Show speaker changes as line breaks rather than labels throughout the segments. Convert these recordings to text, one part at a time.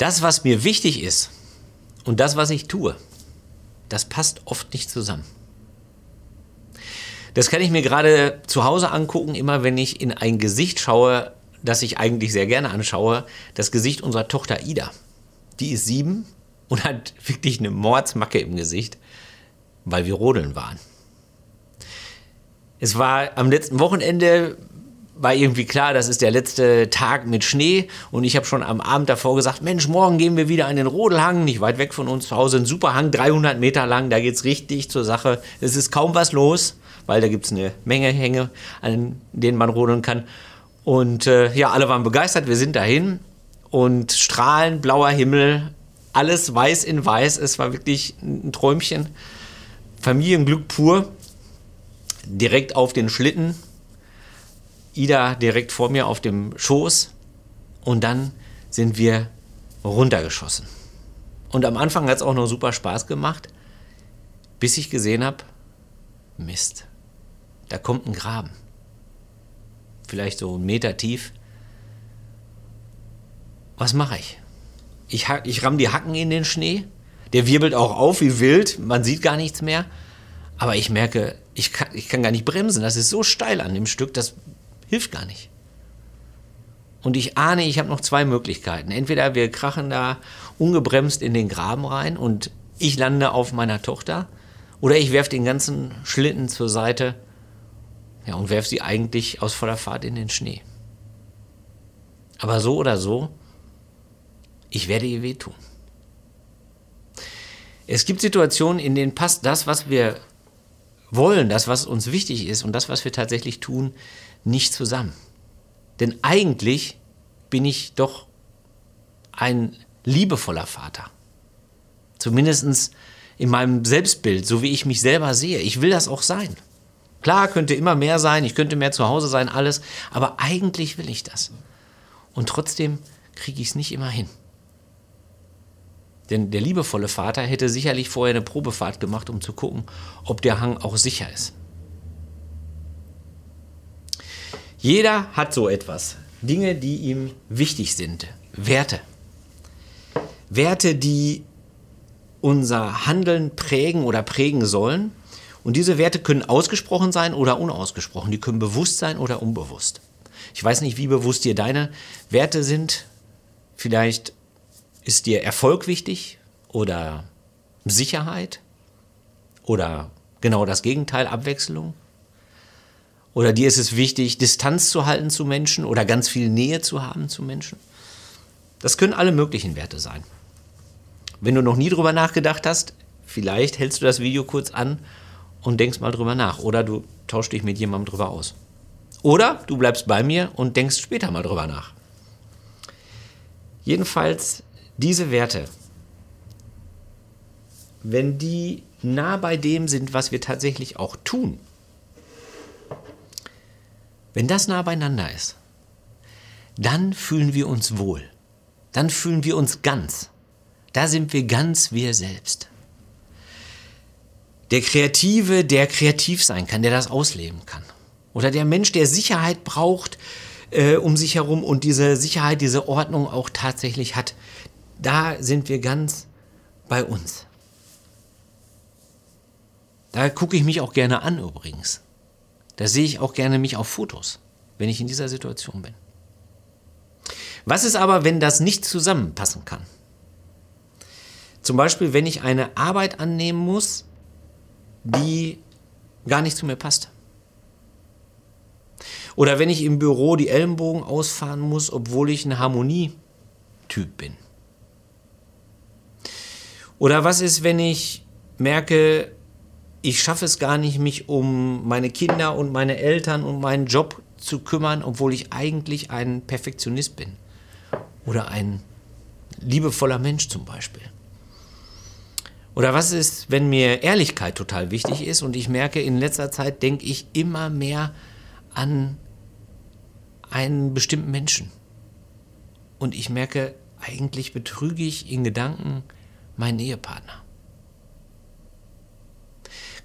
Das, was mir wichtig ist und das, was ich tue, das passt oft nicht zusammen. Das kann ich mir gerade zu Hause angucken, immer wenn ich in ein Gesicht schaue, das ich eigentlich sehr gerne anschaue, das Gesicht unserer Tochter Ida. Die ist sieben und hat wirklich eine Mordsmacke im Gesicht, weil wir rodeln waren. Es war am letzten Wochenende, war irgendwie klar, das ist der letzte Tag mit Schnee und ich habe schon am Abend davor gesagt, Mensch, morgen gehen wir wieder an den Rodelhang, nicht weit weg von uns zu Hause, ein super Hang, 300 Meter lang, da geht es richtig zur Sache. Es ist kaum was los, weil da gibt es eine Menge Hänge, an denen man rodeln kann. Und äh, ja, alle waren begeistert, wir sind dahin und strahlend blauer Himmel, alles weiß in weiß, es war wirklich ein Träumchen. Familienglück pur, direkt auf den Schlitten, Ida direkt vor mir auf dem Schoß und dann sind wir runtergeschossen. Und am Anfang hat es auch noch super Spaß gemacht, bis ich gesehen habe, Mist, da kommt ein Graben. Vielleicht so einen Meter tief. Was mache ich? Ich, ich ramm die Hacken in den Schnee. Der wirbelt auch auf wie wild. Man sieht gar nichts mehr. Aber ich merke, ich kann, ich kann gar nicht bremsen. Das ist so steil an dem Stück, das hilft gar nicht. Und ich ahne, ich habe noch zwei Möglichkeiten. Entweder wir krachen da ungebremst in den Graben rein und ich lande auf meiner Tochter. Oder ich werfe den ganzen Schlitten zur Seite ja, und werfe sie eigentlich aus voller Fahrt in den Schnee. Aber so oder so, ich werde ihr wehtun. Es gibt Situationen, in denen passt das, was wir wollen, das, was uns wichtig ist und das, was wir tatsächlich tun, nicht zusammen. Denn eigentlich bin ich doch ein liebevoller Vater. Zumindest in meinem Selbstbild, so wie ich mich selber sehe. Ich will das auch sein. Klar, könnte immer mehr sein, ich könnte mehr zu Hause sein, alles, aber eigentlich will ich das. Und trotzdem kriege ich es nicht immer hin. Denn der liebevolle Vater hätte sicherlich vorher eine Probefahrt gemacht, um zu gucken, ob der Hang auch sicher ist. Jeder hat so etwas. Dinge, die ihm wichtig sind. Werte. Werte, die unser Handeln prägen oder prägen sollen. Und diese Werte können ausgesprochen sein oder unausgesprochen. Die können bewusst sein oder unbewusst. Ich weiß nicht, wie bewusst dir deine Werte sind. Vielleicht ist dir Erfolg wichtig oder Sicherheit oder genau das Gegenteil, Abwechslung. Oder dir ist es wichtig, Distanz zu halten zu Menschen oder ganz viel Nähe zu haben zu Menschen. Das können alle möglichen Werte sein. Wenn du noch nie drüber nachgedacht hast, vielleicht hältst du das Video kurz an und denkst mal drüber nach. Oder du tauschst dich mit jemandem drüber aus. Oder du bleibst bei mir und denkst später mal drüber nach. Jedenfalls diese Werte, wenn die nah bei dem sind, was wir tatsächlich auch tun, wenn das nah beieinander ist, dann fühlen wir uns wohl. Dann fühlen wir uns ganz. Da sind wir ganz wir selbst. Der Kreative, der kreativ sein kann, der das ausleben kann. Oder der Mensch, der Sicherheit braucht äh, um sich herum und diese Sicherheit, diese Ordnung auch tatsächlich hat. Da sind wir ganz bei uns. Da gucke ich mich auch gerne an übrigens. Da sehe ich auch gerne mich auf Fotos, wenn ich in dieser Situation bin. Was ist aber, wenn das nicht zusammenpassen kann? Zum Beispiel, wenn ich eine Arbeit annehmen muss, die gar nicht zu mir passt. Oder wenn ich im Büro die Ellenbogen ausfahren muss, obwohl ich ein Harmonietyp bin. Oder was ist, wenn ich merke, ich schaffe es gar nicht, mich um meine Kinder und meine Eltern und meinen Job zu kümmern, obwohl ich eigentlich ein Perfektionist bin. Oder ein liebevoller Mensch zum Beispiel. Oder was ist, wenn mir Ehrlichkeit total wichtig ist und ich merke, in letzter Zeit denke ich immer mehr an einen bestimmten Menschen. Und ich merke, eigentlich betrüge ich in Gedanken meinen Ehepartner.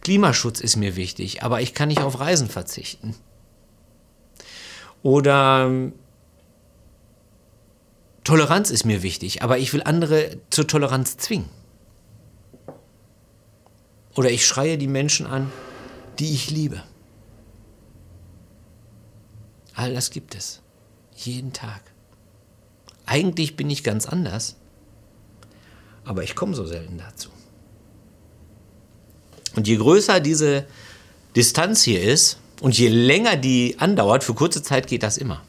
Klimaschutz ist mir wichtig, aber ich kann nicht auf Reisen verzichten. Oder Toleranz ist mir wichtig, aber ich will andere zur Toleranz zwingen. Oder ich schreie die Menschen an, die ich liebe. All das gibt es. Jeden Tag. Eigentlich bin ich ganz anders, aber ich komme so selten dazu. Und je größer diese Distanz hier ist und je länger die andauert, für kurze Zeit geht das immer.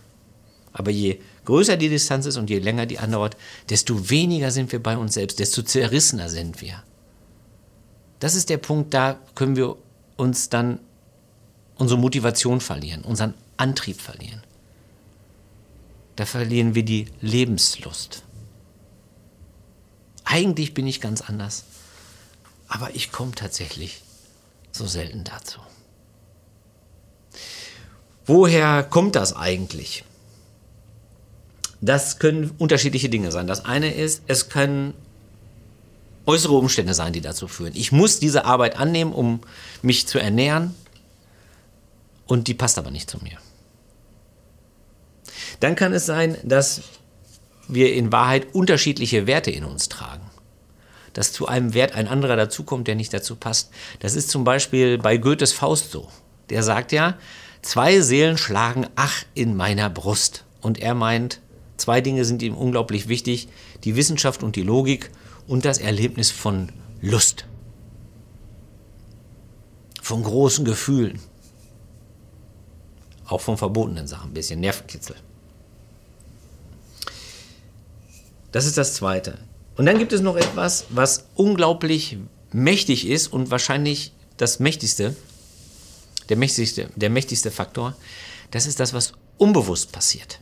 Aber je größer die Distanz ist und je länger die andauert, desto weniger sind wir bei uns selbst, desto zerrissener sind wir. Das ist der Punkt, da können wir uns dann unsere Motivation verlieren, unseren Antrieb verlieren. Da verlieren wir die Lebenslust. Eigentlich bin ich ganz anders, aber ich komme tatsächlich so selten dazu. Woher kommt das eigentlich? Das können unterschiedliche Dinge sein. Das eine ist, es können äußere Umstände sein, die dazu führen. Ich muss diese Arbeit annehmen, um mich zu ernähren und die passt aber nicht zu mir. Dann kann es sein, dass wir in Wahrheit unterschiedliche Werte in uns tragen. Dass zu einem Wert ein anderer dazukommt, der nicht dazu passt. Das ist zum Beispiel bei Goethes Faust so. Der sagt ja, zwei Seelen schlagen ach in meiner Brust. Und er meint, zwei Dinge sind ihm unglaublich wichtig, die Wissenschaft und die Logik und das Erlebnis von Lust, von großen Gefühlen, auch von verbotenen Sachen, ein bisschen Nervenkitzel. Das ist das Zweite. Und dann gibt es noch etwas, was unglaublich mächtig ist und wahrscheinlich das mächtigste, der mächtigste, der mächtigste Faktor. Das ist das, was unbewusst passiert.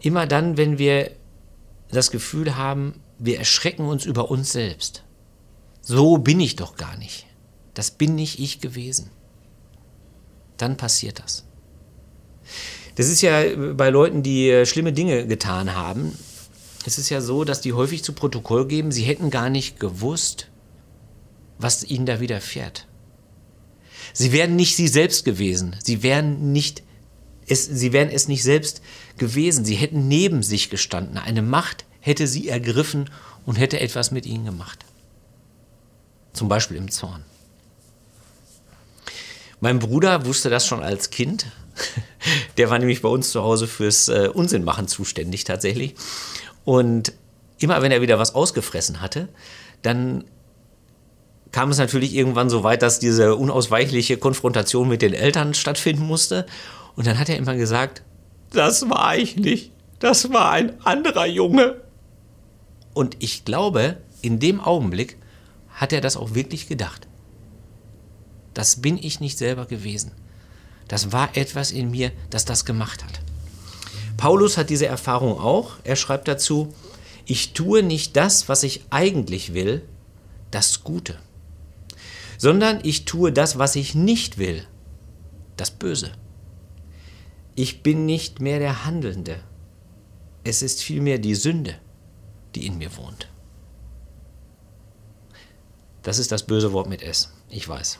Immer dann, wenn wir das Gefühl haben, wir erschrecken uns über uns selbst. So bin ich doch gar nicht. Das bin nicht ich gewesen. Dann passiert das. Das ist ja bei Leuten, die äh, schlimme Dinge getan haben, es ist ja so, dass die häufig zu Protokoll geben, sie hätten gar nicht gewusst, was ihnen da widerfährt. Sie wären nicht sie selbst gewesen. Sie wären nicht es, sie wären es nicht selbst gewesen. Sie hätten neben sich gestanden. Eine Macht hätte sie ergriffen und hätte etwas mit ihnen gemacht. Zum Beispiel im Zorn. Mein Bruder wusste das schon als Kind. Der war nämlich bei uns zu Hause fürs äh, Unsinnmachen zuständig tatsächlich. Und immer wenn er wieder was ausgefressen hatte, dann kam es natürlich irgendwann so weit, dass diese unausweichliche Konfrontation mit den Eltern stattfinden musste. Und dann hat er immer gesagt, das war ich nicht, das war ein anderer Junge. Und ich glaube, in dem Augenblick hat er das auch wirklich gedacht. Das bin ich nicht selber gewesen. Das war etwas in mir, das das gemacht hat. Paulus hat diese Erfahrung auch. Er schreibt dazu, ich tue nicht das, was ich eigentlich will, das Gute, sondern ich tue das, was ich nicht will, das Böse. Ich bin nicht mehr der Handelnde. Es ist vielmehr die Sünde, die in mir wohnt. Das ist das böse Wort mit S. Ich weiß.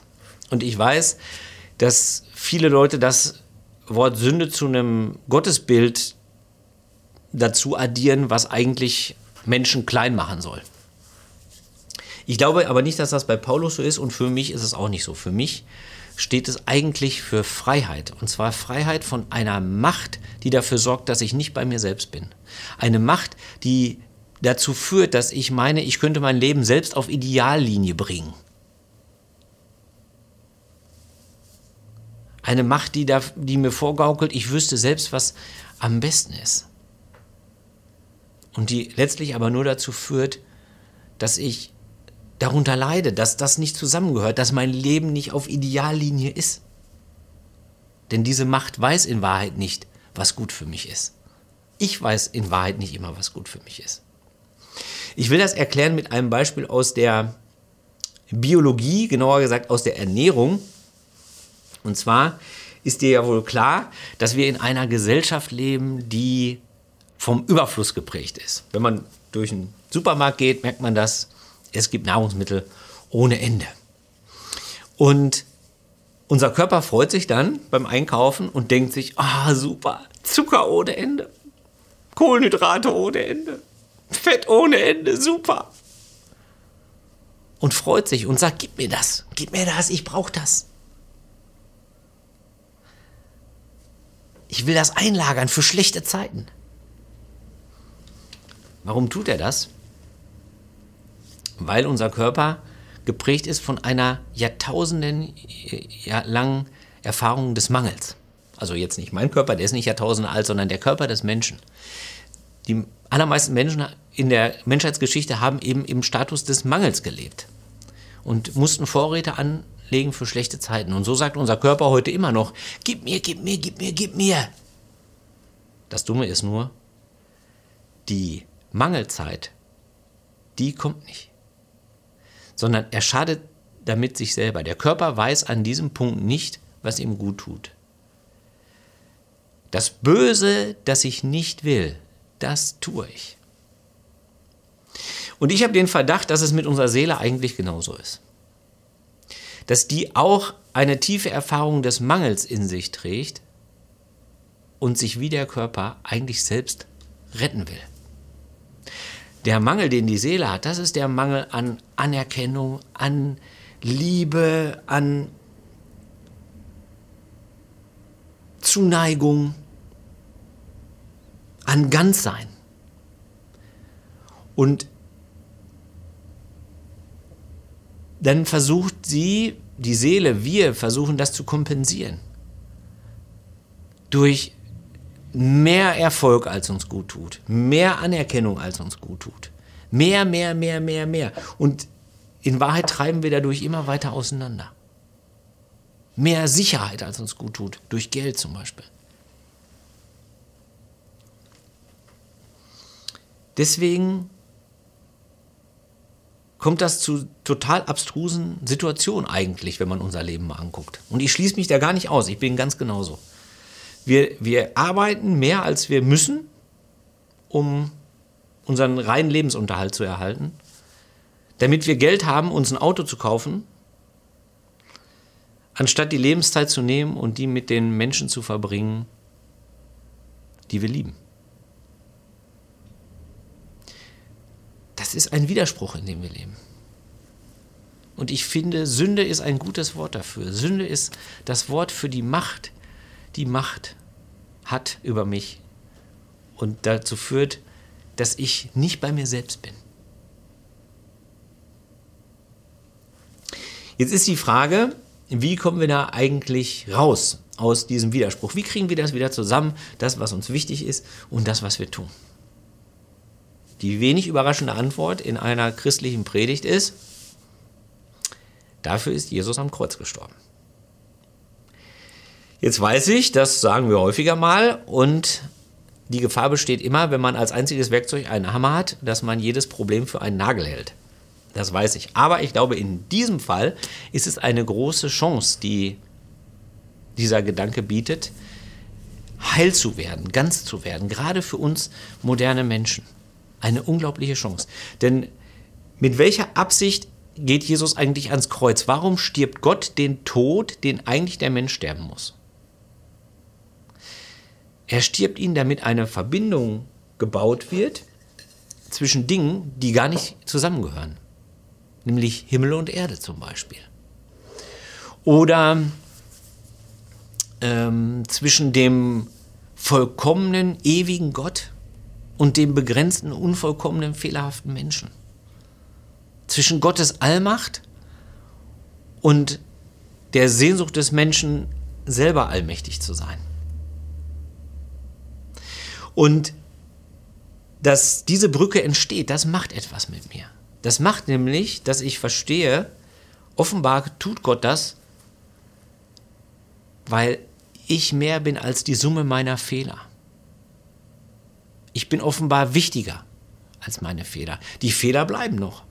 Und ich weiß, dass viele Leute das Wort Sünde zu einem Gottesbild dazu addieren, was eigentlich Menschen klein machen soll. Ich glaube aber nicht, dass das bei Paulus so ist und für mich ist es auch nicht so. Für mich steht es eigentlich für Freiheit. Und zwar Freiheit von einer Macht, die dafür sorgt, dass ich nicht bei mir selbst bin. Eine Macht, die dazu führt, dass ich meine, ich könnte mein Leben selbst auf Ideallinie bringen. Eine Macht, die, da, die mir vorgaukelt, ich wüsste selbst, was am besten ist. Und die letztlich aber nur dazu führt, dass ich darunter leide, dass das nicht zusammengehört, dass mein Leben nicht auf Ideallinie ist. Denn diese Macht weiß in Wahrheit nicht, was gut für mich ist. Ich weiß in Wahrheit nicht immer, was gut für mich ist. Ich will das erklären mit einem Beispiel aus der Biologie, genauer gesagt aus der Ernährung. Und zwar ist dir ja wohl klar, dass wir in einer Gesellschaft leben, die vom Überfluss geprägt ist. Wenn man durch einen Supermarkt geht, merkt man das. Es gibt Nahrungsmittel ohne Ende. Und unser Körper freut sich dann beim Einkaufen und denkt sich, ah, super, Zucker ohne Ende, Kohlenhydrate ohne Ende, Fett ohne Ende, super. Und freut sich und sagt, gib mir das, gib mir das, ich brauche das. Ich will das einlagern für schlechte Zeiten. Warum tut er das? Weil unser Körper geprägt ist von einer Jahrtausenden langen Erfahrung des Mangels. Also jetzt nicht mein Körper, der ist nicht Jahrtausende alt, sondern der Körper des Menschen. Die allermeisten Menschen in der Menschheitsgeschichte haben eben im Status des Mangels gelebt und mussten Vorräte anlegen für schlechte Zeiten. Und so sagt unser Körper heute immer noch, gib mir, gib mir, gib mir, gib mir. Das Dumme ist nur, die Mangelzeit, die kommt nicht sondern er schadet damit sich selber. Der Körper weiß an diesem Punkt nicht, was ihm gut tut. Das Böse, das ich nicht will, das tue ich. Und ich habe den Verdacht, dass es mit unserer Seele eigentlich genauso ist. Dass die auch eine tiefe Erfahrung des Mangels in sich trägt und sich wie der Körper eigentlich selbst retten will. Der Mangel, den die Seele hat, das ist der Mangel an Anerkennung, an Liebe, an Zuneigung, an Ganzsein. Und dann versucht sie, die Seele, wir versuchen das zu kompensieren. Durch mehr Erfolg, als uns gut tut, mehr Anerkennung, als uns gut tut. Mehr, mehr, mehr, mehr, mehr. Und in Wahrheit treiben wir dadurch immer weiter auseinander. Mehr Sicherheit, als uns gut tut, durch Geld zum Beispiel. Deswegen kommt das zu total abstrusen Situationen eigentlich, wenn man unser Leben mal anguckt. Und ich schließe mich da gar nicht aus, ich bin ganz genauso. Wir, wir arbeiten mehr, als wir müssen, um unseren reinen Lebensunterhalt zu erhalten, damit wir Geld haben, uns ein Auto zu kaufen, anstatt die Lebenszeit zu nehmen und die mit den Menschen zu verbringen, die wir lieben. Das ist ein Widerspruch, in dem wir leben. Und ich finde, Sünde ist ein gutes Wort dafür. Sünde ist das Wort für die Macht, die Macht hat über mich und dazu führt, dass ich nicht bei mir selbst bin. Jetzt ist die Frage, wie kommen wir da eigentlich raus aus diesem Widerspruch? Wie kriegen wir das wieder zusammen, das, was uns wichtig ist und das, was wir tun? Die wenig überraschende Antwort in einer christlichen Predigt ist, dafür ist Jesus am Kreuz gestorben. Jetzt weiß ich, das sagen wir häufiger mal und die Gefahr besteht immer, wenn man als einziges Werkzeug einen Hammer hat, dass man jedes Problem für einen Nagel hält. Das weiß ich. Aber ich glaube, in diesem Fall ist es eine große Chance, die dieser Gedanke bietet, heil zu werden, ganz zu werden, gerade für uns moderne Menschen. Eine unglaubliche Chance. Denn mit welcher Absicht geht Jesus eigentlich ans Kreuz? Warum stirbt Gott den Tod, den eigentlich der Mensch sterben muss? Er stirbt ihn, damit eine Verbindung gebaut wird zwischen Dingen, die gar nicht zusammengehören. Nämlich Himmel und Erde zum Beispiel. Oder ähm, zwischen dem vollkommenen, ewigen Gott und dem begrenzten, unvollkommenen, fehlerhaften Menschen. Zwischen Gottes Allmacht und der Sehnsucht des Menschen, selber allmächtig zu sein. Und dass diese Brücke entsteht, das macht etwas mit mir. Das macht nämlich, dass ich verstehe, offenbar tut Gott das, weil ich mehr bin als die Summe meiner Fehler. Ich bin offenbar wichtiger als meine Fehler. Die Fehler bleiben noch.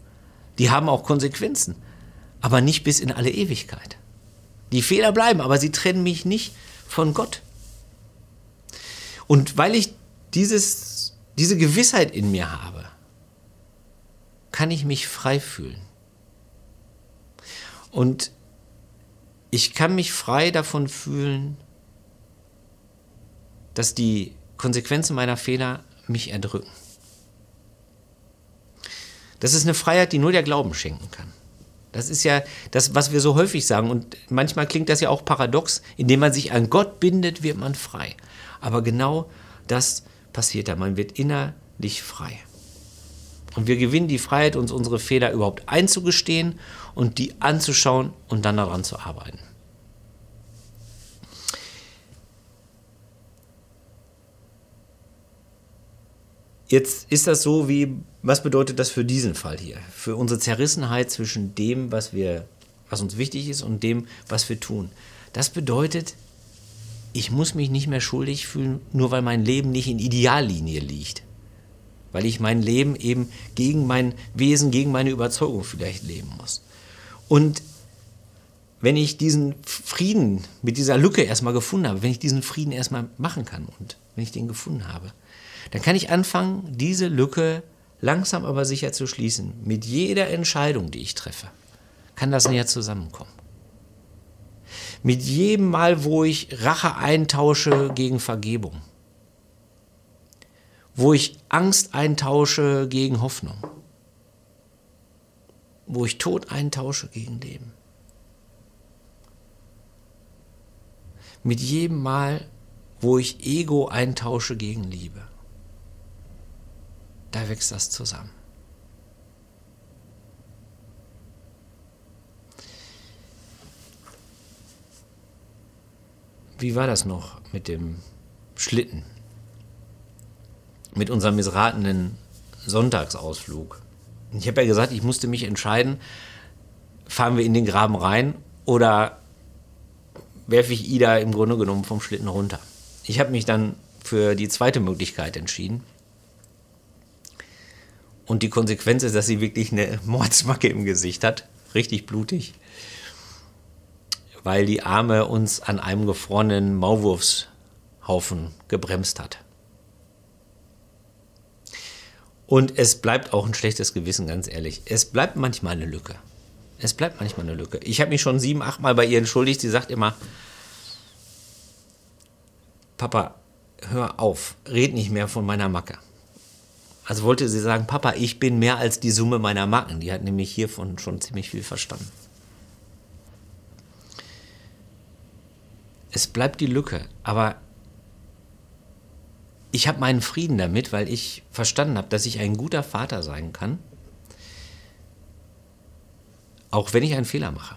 Die haben auch Konsequenzen, aber nicht bis in alle Ewigkeit. Die Fehler bleiben, aber sie trennen mich nicht von Gott. Und weil ich dieses, diese Gewissheit in mir habe, kann ich mich frei fühlen. Und ich kann mich frei davon fühlen, dass die Konsequenzen meiner Fehler mich erdrücken. Das ist eine Freiheit, die nur der Glauben schenken kann. Das ist ja das, was wir so häufig sagen. Und manchmal klingt das ja auch paradox. Indem man sich an Gott bindet, wird man frei. Aber genau das passiert da. Man wird innerlich frei. Und wir gewinnen die Freiheit, uns unsere Fehler überhaupt einzugestehen und die anzuschauen und dann daran zu arbeiten. Jetzt ist das so wie, was bedeutet das für diesen Fall hier? Für unsere Zerrissenheit zwischen dem, was wir, was uns wichtig ist und dem, was wir tun. Das bedeutet, ich muss mich nicht mehr schuldig fühlen, nur weil mein Leben nicht in Ideallinie liegt. Weil ich mein Leben eben gegen mein Wesen, gegen meine Überzeugung vielleicht leben muss. Und wenn ich diesen Frieden mit dieser Lücke erstmal gefunden habe, wenn ich diesen Frieden erstmal machen kann und wenn ich den gefunden habe, dann kann ich anfangen, diese Lücke langsam aber sicher zu schließen. Mit jeder Entscheidung, die ich treffe, kann das näher zusammenkommen. Mit jedem Mal, wo ich Rache eintausche gegen Vergebung, wo ich Angst eintausche gegen Hoffnung, wo ich Tod eintausche gegen Leben. Mit jedem Mal, wo ich Ego eintausche gegen Liebe da wächst das zusammen. Wie war das noch mit dem Schlitten? Mit unserem missratenen Sonntagsausflug. Ich habe ja gesagt, ich musste mich entscheiden, fahren wir in den Graben rein oder werfe ich Ida im Grunde genommen vom Schlitten runter. Ich habe mich dann für die zweite Möglichkeit entschieden. Und die Konsequenz ist, dass sie wirklich eine Mordsmacke im Gesicht hat. Richtig blutig. Weil die Arme uns an einem gefrorenen Maulwurfshaufen gebremst hat. Und es bleibt auch ein schlechtes Gewissen, ganz ehrlich. Es bleibt manchmal eine Lücke. Es bleibt manchmal eine Lücke. Ich habe mich schon sieben, acht Mal bei ihr entschuldigt. Sie sagt immer, Papa, hör auf, red nicht mehr von meiner Macke. Also wollte sie sagen, Papa, ich bin mehr als die Summe meiner Macken. Die hat nämlich hiervon schon ziemlich viel verstanden. Es bleibt die Lücke, aber ich habe meinen Frieden damit, weil ich verstanden habe, dass ich ein guter Vater sein kann, auch wenn ich einen Fehler mache.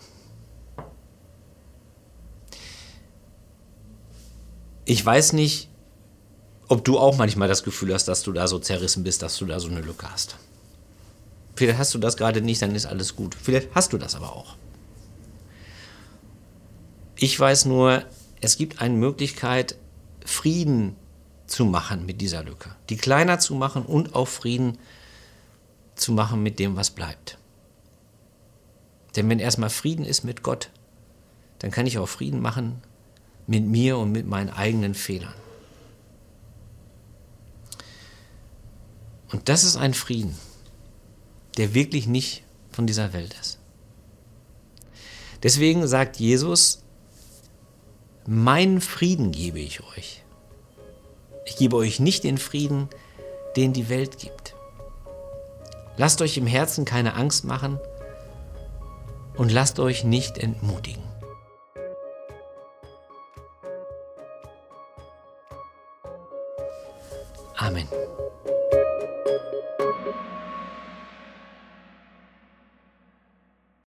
Ich weiß nicht, ob du auch manchmal das Gefühl hast, dass du da so zerrissen bist, dass du da so eine Lücke hast. Vielleicht hast du das gerade nicht, dann ist alles gut. Vielleicht hast du das aber auch. Ich weiß nur, es gibt eine Möglichkeit, Frieden zu machen mit dieser Lücke. Die kleiner zu machen und auch Frieden zu machen mit dem, was bleibt. Denn wenn erstmal Frieden ist mit Gott, dann kann ich auch Frieden machen mit mir und mit meinen eigenen Fehlern. Und das ist ein Frieden, der wirklich nicht von dieser Welt ist. Deswegen sagt Jesus, meinen Frieden gebe ich euch. Ich gebe euch nicht den Frieden, den die Welt gibt. Lasst euch im Herzen keine Angst machen und lasst euch nicht entmutigen. Amen.